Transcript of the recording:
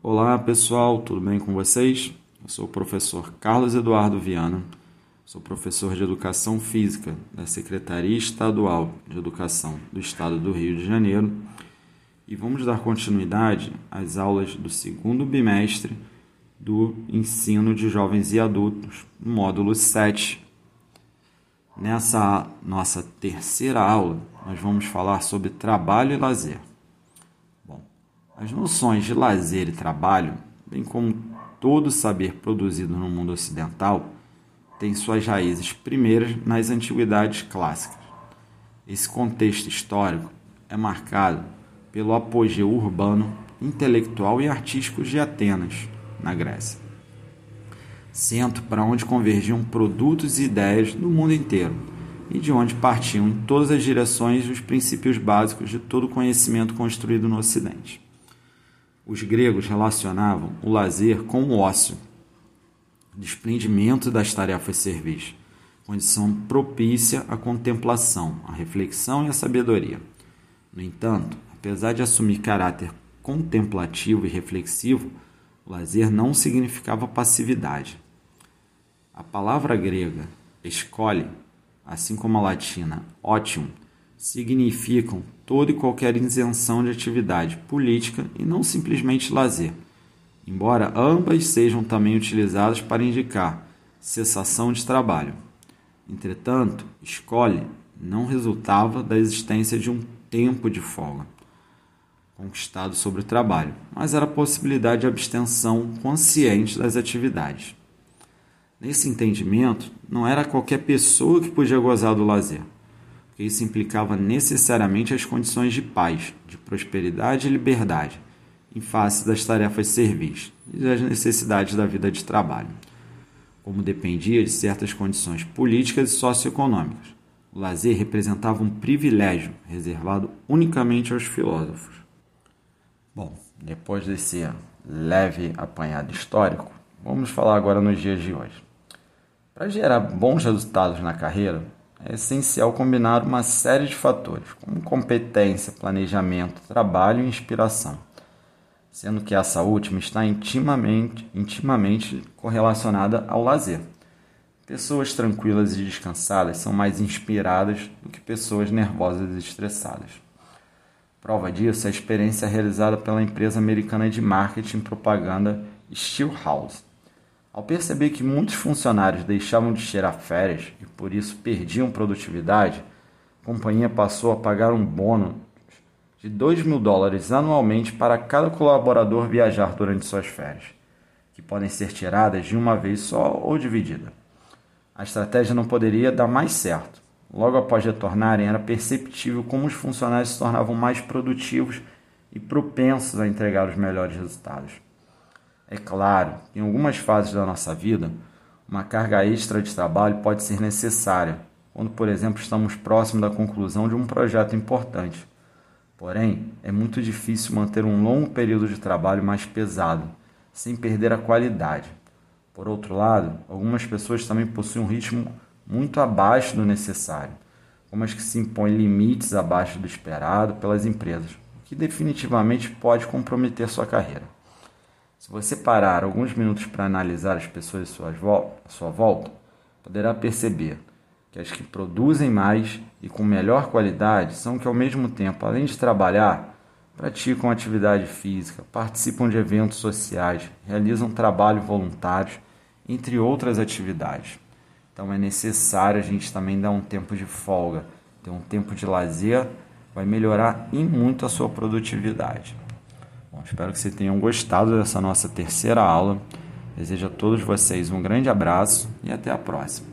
Olá pessoal, tudo bem com vocês? Eu sou o professor Carlos Eduardo Viana, sou professor de Educação Física da Secretaria Estadual de Educação do Estado do Rio de Janeiro e vamos dar continuidade às aulas do segundo bimestre do ensino de jovens e adultos, módulo 7. Nessa nossa terceira aula, nós vamos falar sobre trabalho e lazer. As noções de lazer e trabalho, bem como todo saber produzido no mundo ocidental, têm suas raízes primeiras nas antiguidades clássicas. Esse contexto histórico é marcado pelo apogeu urbano, intelectual e artístico de Atenas, na Grécia. Centro para onde convergiam produtos e ideias do mundo inteiro e de onde partiam em todas as direções os princípios básicos de todo conhecimento construído no Ocidente. Os gregos relacionavam o lazer com o ócio, desprendimento das tarefas servis, condição propícia à contemplação, à reflexão e à sabedoria. No entanto, apesar de assumir caráter contemplativo e reflexivo, o lazer não significava passividade. A palavra grega escolhe, assim como a latina otium, significam toda e qualquer isenção de atividade política e não simplesmente lazer, embora ambas sejam também utilizadas para indicar cessação de trabalho. Entretanto, escolhe não resultava da existência de um tempo de folga conquistado sobre o trabalho, mas era a possibilidade de abstenção consciente das atividades. Nesse entendimento, não era qualquer pessoa que podia gozar do lazer porque isso implicava necessariamente as condições de paz, de prosperidade e liberdade, em face das tarefas servis e das necessidades da vida de trabalho, como dependia de certas condições políticas e socioeconômicas. O lazer representava um privilégio reservado unicamente aos filósofos. Bom, depois desse leve apanhado histórico, vamos falar agora nos dias de hoje. Para gerar bons resultados na carreira, é essencial combinar uma série de fatores, como competência, planejamento, trabalho e inspiração, sendo que essa última está intimamente, intimamente correlacionada ao lazer. Pessoas tranquilas e descansadas são mais inspiradas do que pessoas nervosas e estressadas. Prova disso é a experiência realizada pela empresa americana de marketing e propaganda Steelhouse ao perceber que muitos funcionários deixavam de tirar férias e por isso perdiam produtividade, a companhia passou a pagar um bônus de 2 mil dólares anualmente para cada colaborador viajar durante suas férias, que podem ser tiradas de uma vez só ou dividida. A estratégia não poderia dar mais certo. Logo após retornarem, era perceptível como os funcionários se tornavam mais produtivos e propensos a entregar os melhores resultados. É claro que em algumas fases da nossa vida, uma carga extra de trabalho pode ser necessária, quando, por exemplo, estamos próximos da conclusão de um projeto importante. Porém, é muito difícil manter um longo período de trabalho mais pesado, sem perder a qualidade. Por outro lado, algumas pessoas também possuem um ritmo muito abaixo do necessário, como as que se impõem limites abaixo do esperado pelas empresas, o que definitivamente pode comprometer sua carreira. Se você parar alguns minutos para analisar as pessoas à sua volta, poderá perceber que as que produzem mais e com melhor qualidade são que, ao mesmo tempo, além de trabalhar, praticam atividade física, participam de eventos sociais, realizam trabalho voluntários, entre outras atividades. Então é necessário a gente também dar um tempo de folga, ter um tempo de lazer, vai melhorar em muito a sua produtividade. Bom, espero que vocês tenham gostado dessa nossa terceira aula. Desejo a todos vocês um grande abraço e até a próxima.